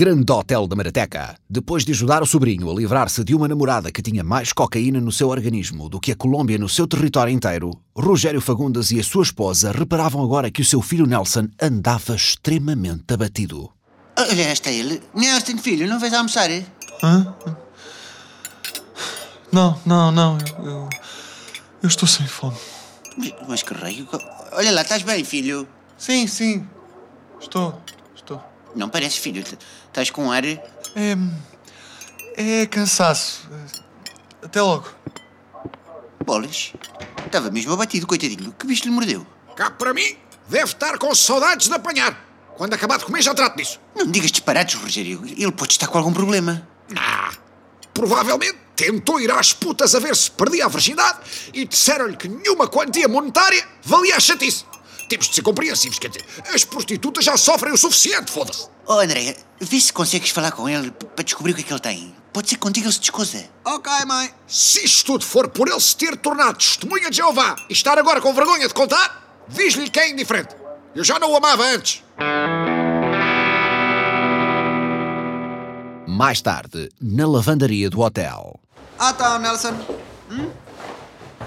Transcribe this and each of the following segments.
Grande Hotel da Marateca. Depois de ajudar o sobrinho a livrar-se de uma namorada que tinha mais cocaína no seu organismo do que a Colômbia no seu território inteiro, Rogério Fagundes e a sua esposa reparavam agora que o seu filho Nelson andava extremamente abatido. Olha, está ele. Nelson, filho, não vais almoçar? eh? Hã? Não, não, não. Eu, eu, eu estou sem fome. Mas que raio. Olha lá, estás bem, filho? Sim, sim. Estou. Não pareces, filho. Estás com ar. É. É cansaço. Até logo. Bolas. Estava mesmo abatido, coitadinho. Que bicho lhe mordeu? Cá para mim, deve estar com saudades de apanhar. Quando acabar de comer, já trato disso. Não digas disparados, Rogério. Ele pode estar com algum problema. Ah, provavelmente tentou ir às putas a ver se perdia a virgindade e disseram-lhe que nenhuma quantia monetária valia a chatice. Temos de ser compreensivos, quer dizer, as prostitutas já sofrem o suficiente, foda-se. Oh, André, vê se consegues falar com ele para descobrir o que é que ele tem. Pode ser que contigo ele se descosa. Ok, mãe. Se isto tudo for por ele se ter tornado testemunha de Jeová e estar agora com vergonha de contar, diz-lhe que é indiferente. Eu já não o amava antes. Mais tarde, na lavandaria do hotel. Ah tá, Nelson. Hum?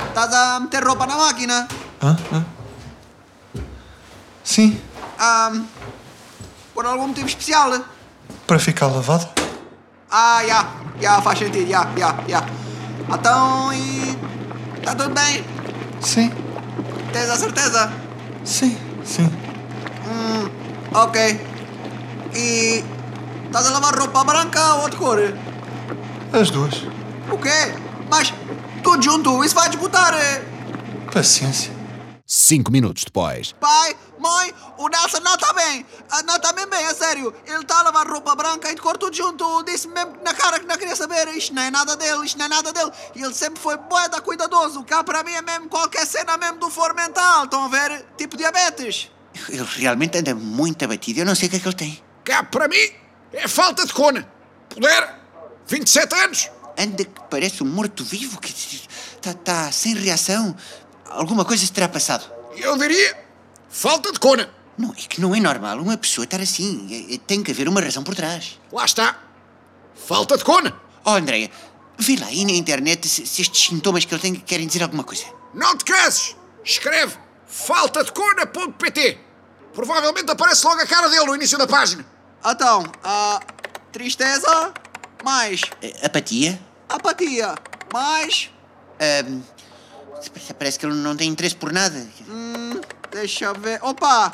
Estás a meter roupa na máquina? Hã? Hã? Sim, Ah, por algum motivo especial? para ficar lavado. Ah, já, já, faz sentido, já, já, já. Então, e... Está tudo bem? Sim, Tens a certeza? sim, sim. Ok. E... Estás a lavar roupa branca ou de cor? As duas. O quê? Mas, tudo junto, isso vai desbotar. eh? Paciência. Cinco minutos depois. Pai, mãe, o Nelson não está bem. Ah, Não está mesmo bem, a sério. Ele está a lavar roupa branca e de cor tudo junto. Disse-me mesmo na cara que não queria saber. Isto não é nada dele, isto não é nada dele. E ele sempre foi boeda cuidadoso. Cá para mim é mesmo qualquer cena mesmo do foro mental. Estão a ver? Tipo diabetes. Ele realmente anda muito abatido. Eu não sei o que é que ele tem. Cá para mim, é falta de cona. Puder, 27 anos. Anda que parece um morto-vivo que está tá sem reação. Alguma coisa se terá passado. Eu diria, falta de cona. Não, é que não é normal uma pessoa estar assim. É- é- Tem que haver uma razão por trás. Lá está. Falta de cona. Oh, Andréia, vê lá aí na internet se, se estes sintomas que ele tem querem dizer alguma coisa. Não te canses. Escreve faltadecona.pt. Provavelmente aparece logo a cara dele no início da página. Então, ah, tristeza, mais Apatia? apatia, mais... Ahm, parece que ele não tem interesse por nada. Deixa eu ver. Opa!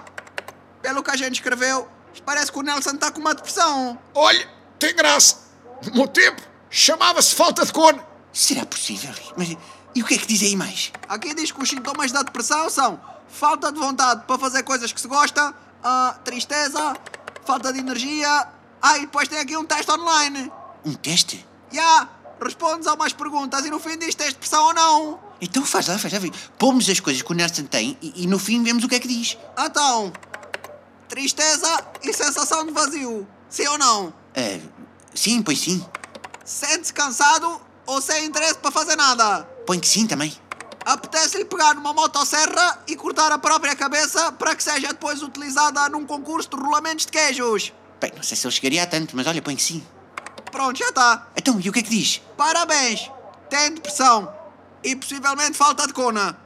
Pelo que a gente escreveu, parece que o Nelson está com uma depressão. Olha, tem graça. No meu tempo, chamava-se falta de cona. Será possível? Mas e o que é que diz aí mais? Aqui diz que os sintomas da depressão são falta de vontade para fazer coisas que se gosta, ah, tristeza, falta de energia. Ah, e depois tem aqui um teste online. Um teste? Já, respondes a umas perguntas e no fim diz tens depressão ou não. Então faz lá, faz lá. Pomos as coisas que o Nelson tem e, e no fim vemos o que é que diz. Então, tristeza e sensação de vazio. Sim ou não? Ah, sim, pois sim. Sente-se cansado ou sem interesse para fazer nada? Põe que sim também. Apetece-lhe pegar numa motosserra e cortar a própria cabeça para que seja depois utilizada num concurso de rolamentos de queijos. Bem, não sei se ele chegaria a tanto, mas olha, põe que sim. Pronto, já está. Então, e o que é que diz? Parabéns! Tem depressão e possivelmente falta de cona.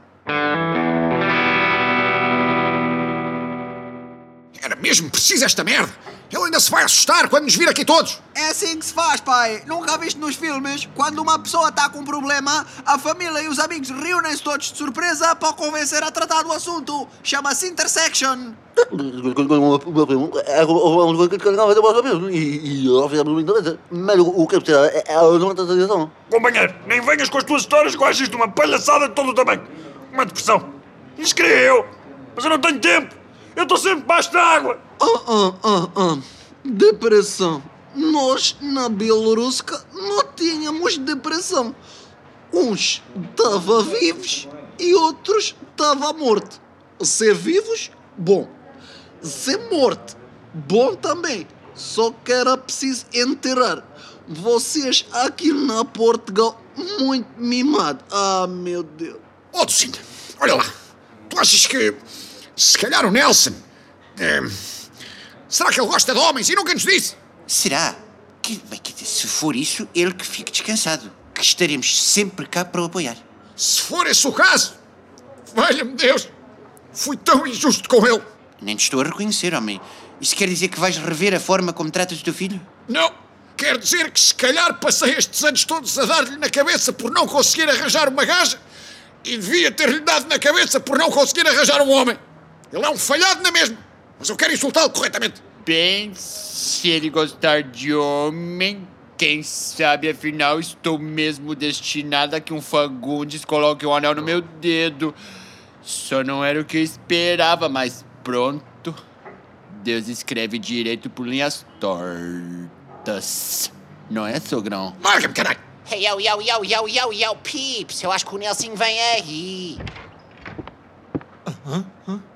Mesmo preciso esta merda. Ele ainda se vai assustar quando nos vir aqui todos. É assim que se faz, pai. Nunca viste nos filmes? Quando uma pessoa está com um problema, a família e os amigos reúnem-se todos de surpresa para o convencer a tratar do assunto. Chama-se intersection. E. Mas o que é preciso é a não atenção. Companheiro, nem venhas com as tuas histórias que eu acho isto uma palhaçada de todo o tamanho. Uma depressão. Inscrevi eu, mas eu não tenho tempo. Eu estou sempre debaixo da água. Ah, ah, ah, ah. Depressão. Nós, na Bielorrússia, não tínhamos depressão. Uns estavam vivos e outros estavam mortos. Ser vivos, bom. Ser morto, bom também. Só que era preciso enterrar. Vocês aqui na Portugal, muito mimado. Ah, meu Deus. Oh, Lucinda, olha lá. Tu achas que, se calhar o Nelson... eh, será que ele gosta de homens e nunca nos disse? Será? Que, bem, dizer, se for isso, ele que fique descansado. Que estaremos sempre cá para o apoiar. Se for esse o caso, valha-me Deus, fui tão injusto com ele. Nem te estou a reconhecer, homem. Isso quer dizer que vais rever a forma como tratas o teu filho? Não, quer dizer que se calhar passei estes anos todos a dar-lhe na cabeça por não conseguir arranjar uma gaja e devia ter-lhe dado na cabeça por não conseguir arranjar um homem. Ele é um falhado na mesma, mas eu quero insultá-lo corretamente. Bem, se ele gostar de homem, quem sabe afinal estou mesmo destinada a que um Fagundes coloque um anel no meu dedo. Só não era o que eu esperava, mas pronto. Deus escreve direito por linhas tortas. Não é, sogrão? Larga-me, caralho! Hey, yo, yo, yo, yo, yo, yo, peeps! Eu acho que o Nelson vem aí.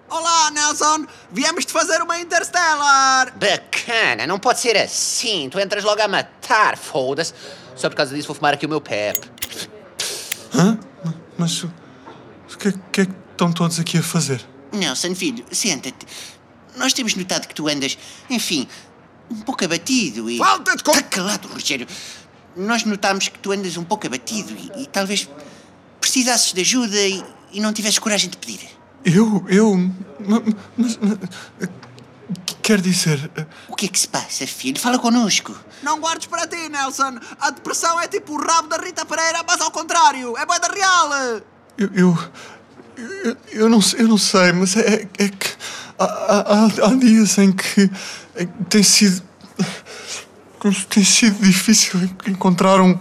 Olá, Nelson! Viemos de fazer uma Interstellar! Bacana, não pode ser assim. Tu entras logo a matar, foda-se. Só por causa disso vou fumar aqui o meu pep. Hã? Mas o que, é- que é que estão todos aqui a fazer? Nelson, filho, senta-te. Nós temos notado que tu andas, enfim, um pouco abatido e. Falta de Está calado, Rogério. Nós notámos que tu andas um pouco abatido e, e talvez precisasses de ajuda e, e não tivesses coragem de pedir. Eu, eu. ma- Mas. mas- Quer dizer. eh, O que é que se passa, filho? Fala connosco. Não guardes para ti, Nelson! A depressão é tipo o rabo da Rita Pereira, mas ao contrário! É boeda real! Eu. Eu, eu, eu não, sei- eu não sei, mas é, é que. Há, há- há- dias em que, em que tem sido. Tem sido difícil en- encontrar um.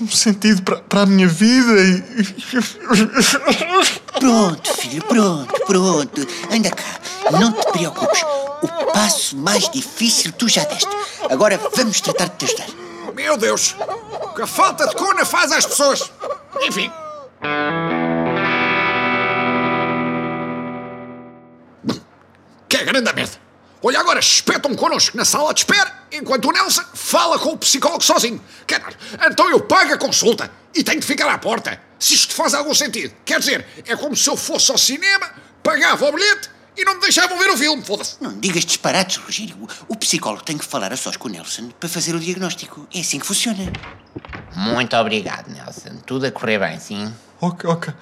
um sentido para a minha vida e. Pronto, filho, pronto, pronto. Anda cá, não te preocupes. O passo mais difícil tu já deste. Agora vamos tratar de te ajudar. Meu Deus, que falta de cona faz às pessoas. Enfim. Olha agora, espetam connosco na sala de espera, enquanto o Nelson fala com o psicólogo sozinho. Caralho, então eu pago a consulta e tenho de ficar à porta. Se isto faz algum sentido. Quer dizer, é como se eu fosse ao cinema, pagava o bilhete e não me deixavam ver o filme, foda-se. Não digas disparates, Rogério. O psicólogo tem que falar a sós com o Nelson para fazer o diagnóstico. É assim que funciona. Muito obrigado, Nelson. Tudo a correr bem, sim? ok, ok.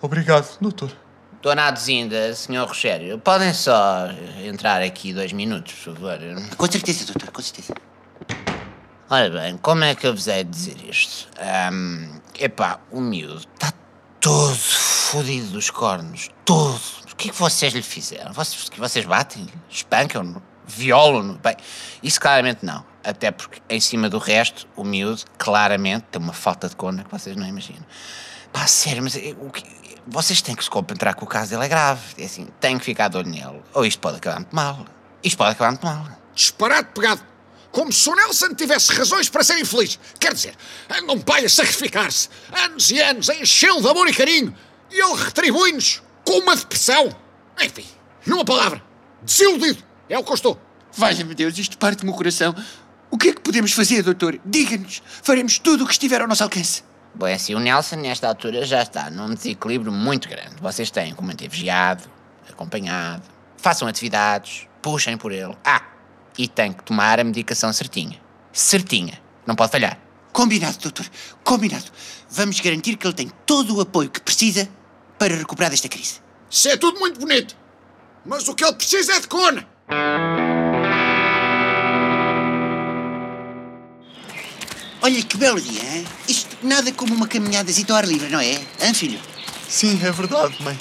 Obrigado, doutor. Dona Aduzinda, Sr. Rogério, podem só entrar aqui dois minutos, por favor? Com certeza, doutor, com certeza. Ora bem, como é que eu vos hei de dizer isto? Ahm, epá, o miúdo está todo fodido dos cornos, todo. O que é que vocês lhe fizeram? Vocês, vocês batem-lhe? Espancam-no? Violam-no? Bem, isso claramente não. Até porque, em cima do resto, o miúdo claramente tem uma falta de cona que vocês não imaginam. Pá, sério, mas eh, o que- vocês têm que se concentrar que o caso dele é grave. É assim, têm que ficar de olho nele. Ou isto pode acabar muito mal. Isto pode acabar muito mal. Disparado pegado. Como se o Nelson tivesse razões para ser infeliz. Quer dizer, anda um pai a sacrificar-se, anos e anos, a enchê-lo de amor e carinho, e ele retribui-nos com uma depressão. Enfim, numa palavra, desiludido. É o que eu estou. Valha-me Deus, isto parte-me o coração. O que é que podemos fazer, doutor? Diga-nos. Faremos tudo o que estiver ao nosso alcance. Bom, é assim, o Nelson nesta altura já está num desequilíbrio muito grande. Vocês têm que o manter vigiado, acompanhado, façam atividades, puxem por ele. Ah, e tem que tomar a medicação certinha. Certinha. Não pode falhar. Combinado, doutor. Combinado. Vamos garantir que ele tem todo o apoio que precisa para recuperar desta crise. Isso é tudo muito bonito. Mas o que ele precisa é de cona. Olha que belo dia, hein? Isto nada como uma caminhadazita ao ar livre, não é? Hã, filho? Sim, é verdade, mãe.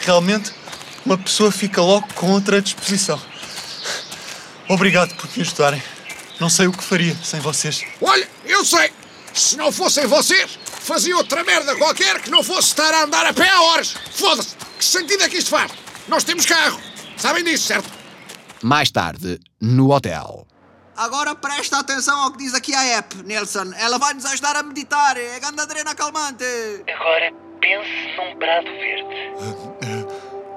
Realmente, uma pessoa fica logo com outra disposição. Obrigado por me ajudarem. Não sei o que faria sem vocês. Olha, eu sei. Se não fossem vocês, fazia outra merda qualquer que não fosse estar a andar a pé há horas. Foda-se. Que sentido é que isto faz? Nós temos carro. Sabem disso, certo? Mais tarde, no hotel. Agora presta atenção ao que diz aqui a app, Nelson. Ela vai nos ajudar a meditar. É grande adrena calmante. Agora pense num prado verde.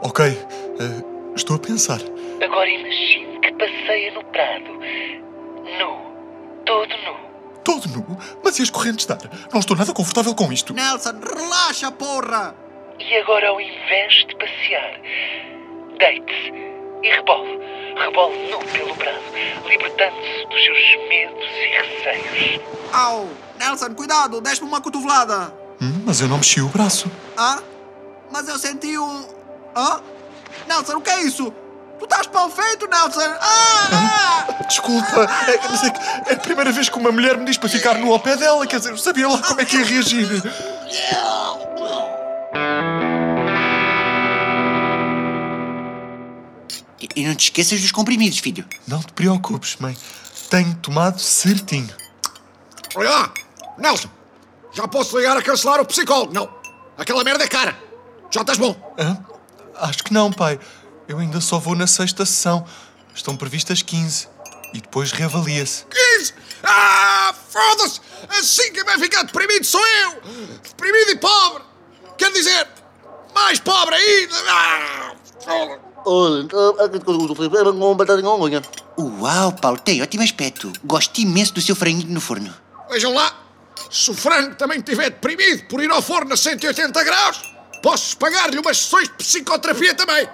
Ok, eh, estou a pensar. Agora imagine que passeia no prado. Nu. Todo nu. Todo nu? Mas e as correntes de ar? Não estou nada confortável com isto. Nelson, relaxa, porra! E agora, ao invés de passear, deite-se e rebole. Rebole nu pelo brado, libertando-se dos seus medos e receios. Au! Nelson, cuidado, deste-me uma cotovelada. Hum, mas eu não mexi o braço. Hã? Mas eu senti um. Hã? Nelson, o que é isso? Tu estás mal feito, Nelson! Ah! ah! Desculpa, é, é, é a primeira vez que uma mulher me diz para ficar nu ao pé dela, quer dizer, eu sabia lá como é que ia reagir. E- não te esqueças dos comprimidos, filho. Não te preocupes, mãe. Tenho tomado certinho. Olha lá, Nelson, já posso ligar a cancelar o psicólogo, não. Aquela merda é cara. Já estás bom. Hã? Acho que não, pai. Eu ainda só vou na sexta sessão. Estão previstas 15. E depois reavalia-se. 15! Ah, foda-se! Assim quem vai ficar deprimido sou eu! Deprimido e pobre! Quer dizer, mais pobre ainda! Ah, foda-se. Batata com unha. Uau, Paulo, tem ótimo aspecto. Gosto imenso do seu franguinho no forno. Vejam lá, se o frango também estiver deprimido por ir ao forno a 180 graus, posso pagar-lhe umas sessões de psicoterapia também.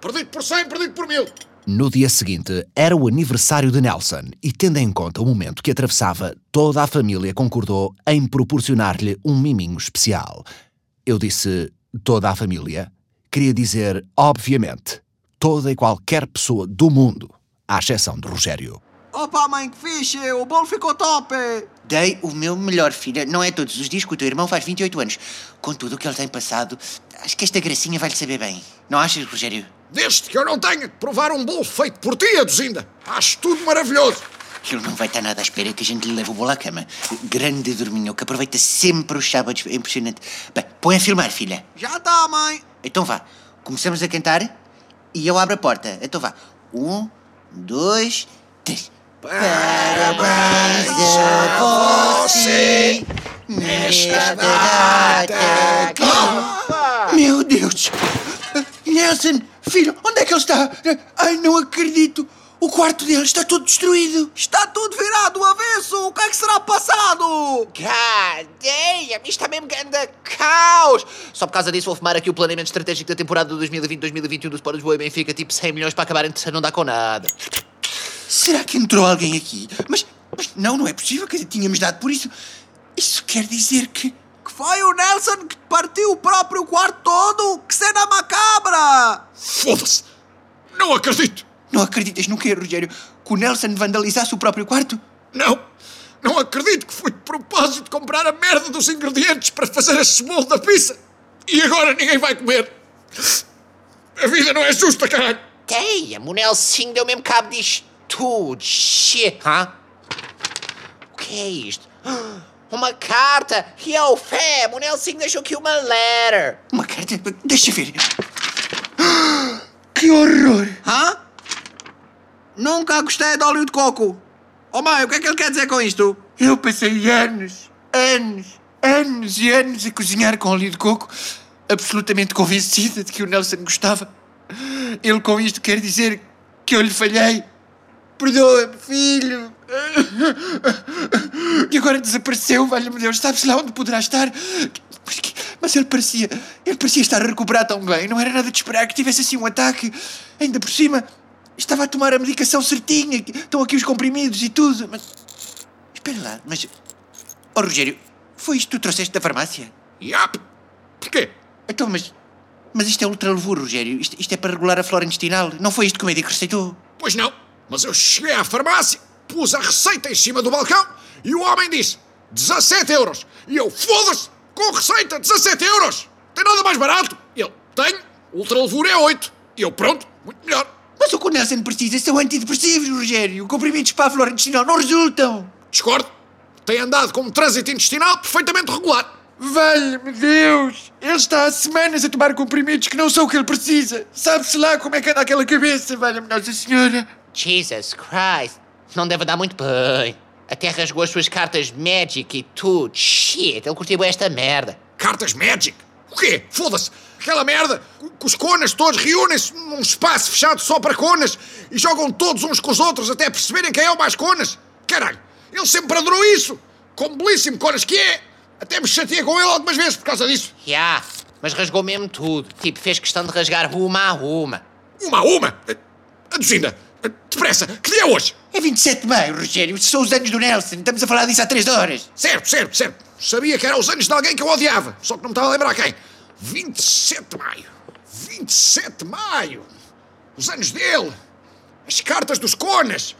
Perdido por 100, perdido por mil. No dia seguinte, era o aniversário de Nelson e, tendo em conta o momento que atravessava, toda a família concordou em proporcionar-lhe um miminho especial. Eu disse toda a família. Queria dizer, obviamente, toda e qualquer pessoa do mundo, à exceção de Rogério. Opa, mãe, que fixe! O bolo ficou top! Dei o meu melhor, filha. Não é todos os dias que o teu irmão faz 28 anos. Com tudo o que ele tem passado, acho que esta gracinha vai-lhe saber bem. Não achas, Rogério? Desde que eu não tenha que provar um bolo feito por ti, Aduzinda. Acho tudo maravilhoso. Ele não vai estar nada à espera que a gente lhe leve o bolo à cama. Grande dorminho, que aproveita sempre os sábados. É impressionante. Bem, põe a filmar, filha. Já está, mãe! Então vá. Começamos a cantar e eu abro a porta. Então vá. Um, dois, três. Parabéns a você nesta data. Meu Deus! Nelson, filho, onde é que ele está? Ai, não acredito! O quarto dele está todo destruído! Está tudo virado do avesso! O que é que será passado? God damn, isto está mesmo grande caos! Só por causa disso vou fumar aqui o planeamento estratégico da temporada de 2020-2021 do Sport Lisboa e Benfica, tipo 100 milhões para acabar em terceiro, não dá com nada. Será que entrou alguém aqui? Mas, mas não, não é possível, que tínhamos dado por isso. Isso quer dizer que. Que foi o Nelson que partiu o próprio quarto todo? Que cena macabra! Foda-se! Não acredito! Não acreditas no quê, Rogério? Que o Nelson vandalizasse o próprio quarto? Não! Não acredito que foi de propósito comprar a merda dos ingredientes para fazer esse bolo da pizza! E agora ninguém vai comer! A vida não é justa, caralho! Damn, o Nelson deu mesmo cabo disto tudo. Shit, hã? O que é isto? Uma carta! Yo, fam, o Nelson deixou aqui uma letter. Uma carta? Deixa ver. Que horror! Hã? Nunca gostei de óleo de coco. Oh mãe, o que é que ele quer dizer com isto? Eu passei anos, anos, anos e anos a cozinhar com óleo de coco, absolutamente convencida de que o Nelson gostava. Ele com isto quer dizer que eu lhe falhei. Perdoa-me, filho. E agora desapareceu, valha-me Deus. Sabe-se lá onde poderá estar? Mas, mas ele parecia, ele parecia estar a recuperar tão bem. Não era nada de esperar que tivesse assim um ataque. Ainda por cima, estava a tomar a medicação certinha. Estão aqui os comprimidos e tudo. Mas, espera lá, mas... Oh, Rogério, foi isto que tu trouxeste da farmácia? Yap! Porquê? Então, mas... Mas isto é ultralevuro, Rogério. Isto, isto é para regular a flora intestinal. Não foi isto que o médico receitou? Pois não, mas eu cheguei à farmácia, pus a receita em cima do balcão e o homem disse 17 euros. E eu, foda-se, com receita 17 euros. Tem nada mais barato. Ele, tenho, ultralevura é 8. E eu, pronto, muito melhor. Mas o que o Nelson precisa são antidepressivos, Rogério. Comprimidos para a flora intestinal não resultam. Discordo. Tem andado com um trânsito intestinal perfeitamente regular. Valha-me Deus! Ele está há semanas a tomar comprimidos que não são o que ele precisa. Sabe-se lá como é que anda aquela cabeça, valha-me Nossa Senhora. Jesus Christ. Não deve dar muito bem. Até rasgou as suas cartas Magic e tudo. Shit, ele curtiu esta merda. Cartas Magic? O quê? Foda-se! Aquela merda que os conas todos reúnem-se num espaço fechado só para conas e jogam todos uns com os outros até perceberem quem é o mais conas. Caralho, ele sempre adorou isso! Como belíssimo conas que é! Até me chateei com ele algumas vezes por causa disso. Yeah, mas rasgou mesmo tudo. Tipo, fez questão de rasgar uma a uma. Uma a uma! Aduzinda, Depressa, que dia é hoje? É 27 de maio, Rogério. São os anos do Nelson. Estamos a falar disso há três horas. Certo, certo, certo. Sabia que eram os anos de alguém que eu odiava, só que não me estava a lembrar quem. 27 de maio. 27 de maio. Os anos dele. As cartas dos Conas.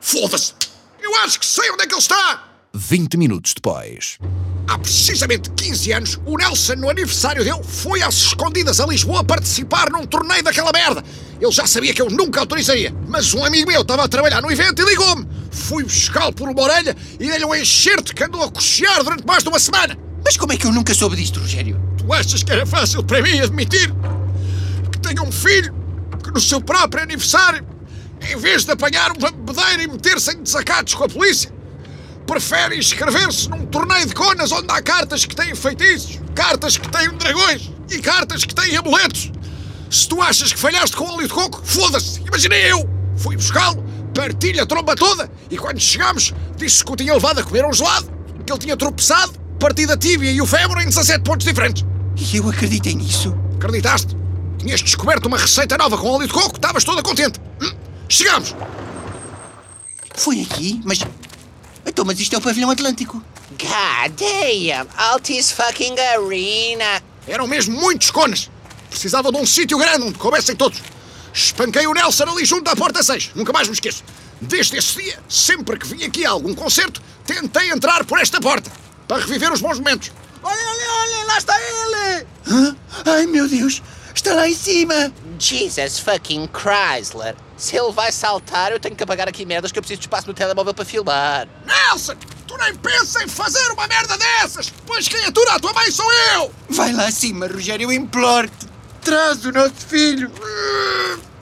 Foda-se. Eu acho que sei onde é que ele está. 20 minutos depois. Há precisamente 15 anos, o Nelson, no aniversário dele, foi às escondidas a Lisboa participar num torneio daquela merda. Ele já sabia que eu nunca autorizaria, mas um amigo meu estava a trabalhar no evento e ligou-me. Fui buscá-lo por uma orelha e dei-lhe um enxerto que andou a cochear durante mais de uma semana. Mas como é que eu nunca soube disto, Rogério? Tu achas que era fácil para mim admitir que tenho um filho que no seu próprio aniversário, em vez de apanhar uma bebedeira e meter-se em desacatos com a polícia, prefere inscrever-se num torneio de conas onde há cartas que têm feitiços, cartas que têm dragões e cartas que têm amuletos. Se tu achas que falhaste com óleo de coco, foda-se, imaginei eu. Fui buscá-lo, partilha a tromba toda e quando chegámos disse que o tinha levado a comer um gelado, que ele tinha tropeçado, partido a tíbia e o fémur em 17 pontos diferentes. E eu acreditei nisso. Acreditaste? Tinhas descoberto uma receita nova com óleo de coco, estavas toda contente. Hum? Chegamos! Foi aqui, mas. Então, mas isto é o pavilhão Atlântico. God damn, Altis fucking arena. Eram mesmo muitos conas. Precisava de um sítio grande onde coubessem todos. Espanquei o Nelson ali junto à porta 6. Nunca mais me esqueço. Desde esse dia, sempre que vim aqui a algum concerto, tentei entrar por esta porta. Para reviver os bons momentos. Olha, olha, olha, lá está ele! Hã? Ai, meu Deus! Está lá em cima! Jesus fucking Chrysler. Se ele vai saltar, eu tenho que apagar aqui merdas que eu preciso de espaço no telemóvel para filmar. Nelson! Tu nem pensa em fazer uma merda dessas! Pois quem atura a tua mãe sou eu! Vai lá acima, Rogério, eu imploro-te! Traz o nosso filho!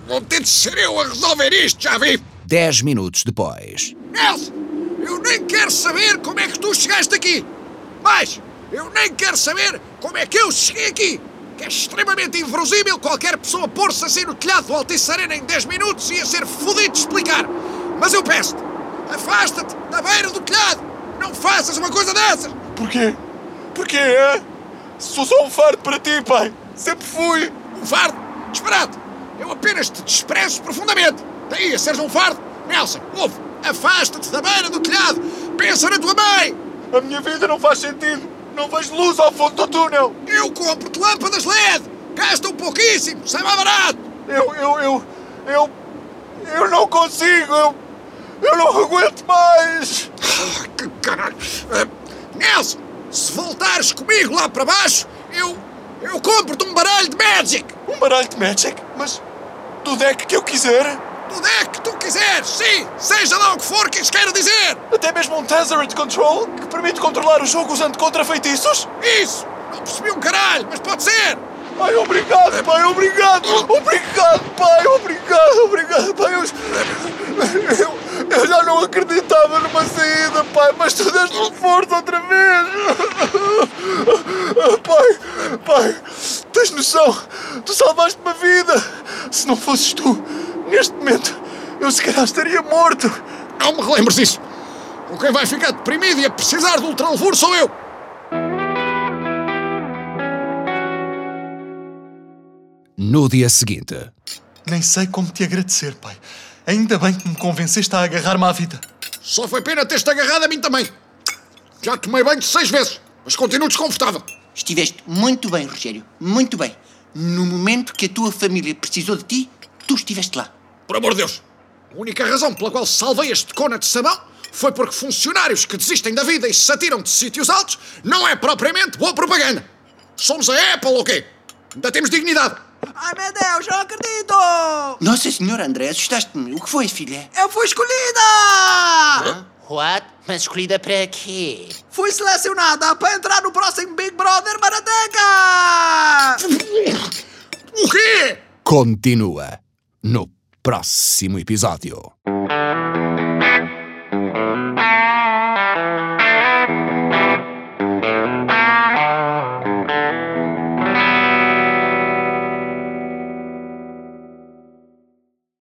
Vou ter de ser eu a resolver isto, já vi! 10 minutos depois. Nelson! Eu nem quero saber como é que tu chegaste aqui! Mas, eu nem quero saber como é que eu cheguei aqui! Que é extremamente inverosímil qualquer pessoa pôr-se assim no telhado do Altice Arena em 10 minutos e ia ser fodido de explicar! Mas eu peço-te, afasta-te da beira do telhado! Não faças uma coisa dessas! Porquê? Porquê, é? Sou só um fardo para ti, pai. Sempre fui. Um fardo? Disparate! Eu apenas te desprezo profundamente! Daí a seres um fardo? Nelson, ouve! Afasta-te da beira do telhado! Pensa na tua mãe! A minha vida não faz sentido. Não vejo luz ao fundo do túnel. Eu compro-te lâmpadas LED! Gastam pouquíssimo, sai mais barato! Eu, eu, eu, eu, eu não consigo. Eu, eu não aguento mais. Ah, que caralho! Ah, Nelson, se voltares comigo lá para baixo, eu, eu compro-te um baralho de Magic! Um baralho de Magic? Mas do deck que eu quiser? Do deck que tu quiseres, sim! Seja lá o que for que isso queira dizer! Até mesmo um Tezzeret Control que permite controlar o jogo usando contrafeitiços? Isso! Não percebi um caralho, mas pode ser! Pai, obrigado, pai, obrigado! Obrigado, pai, obrigado, obrigado, pai! Eu, eu, já não acreditava numa saída, pai, mas tu deste-me força outra vez! Pai, pai, tens noção? Tu salvaste uma vida! Se não fosses tu, neste momento, eu se calhar estaria morto! Não me relembres disso! O quem vai ficar deprimido e a precisar de ultralevor sou eu! No dia seguinte. Nem sei como te agradecer, pai. Ainda bem que me convenceste a agarrar-me à vida. Só foi pena ter-te agarrado a mim também. Já tomei banho seis vezes, mas continuo desconfortável. Estiveste muito bem, Rogério. Muito bem. No momento que a tua família precisou de ti, tu estiveste lá. Por amor de Deus! A única razão pela qual salvei este cona de sabão foi porque funcionários que desistem da vida e se atiram de sítios altos não é propriamente boa propaganda. Somos a Apple ou quê? Ainda temos dignidade. Ai meu Deus, não acredito! Nossa Senhora, André, assustaste-me. O que foi, filha? Eu fui escolhida! What? Mas escolhida para quê? Fui selecionada para entrar no próximo Big Brother Marateca! O quê? Continua no próximo episódio.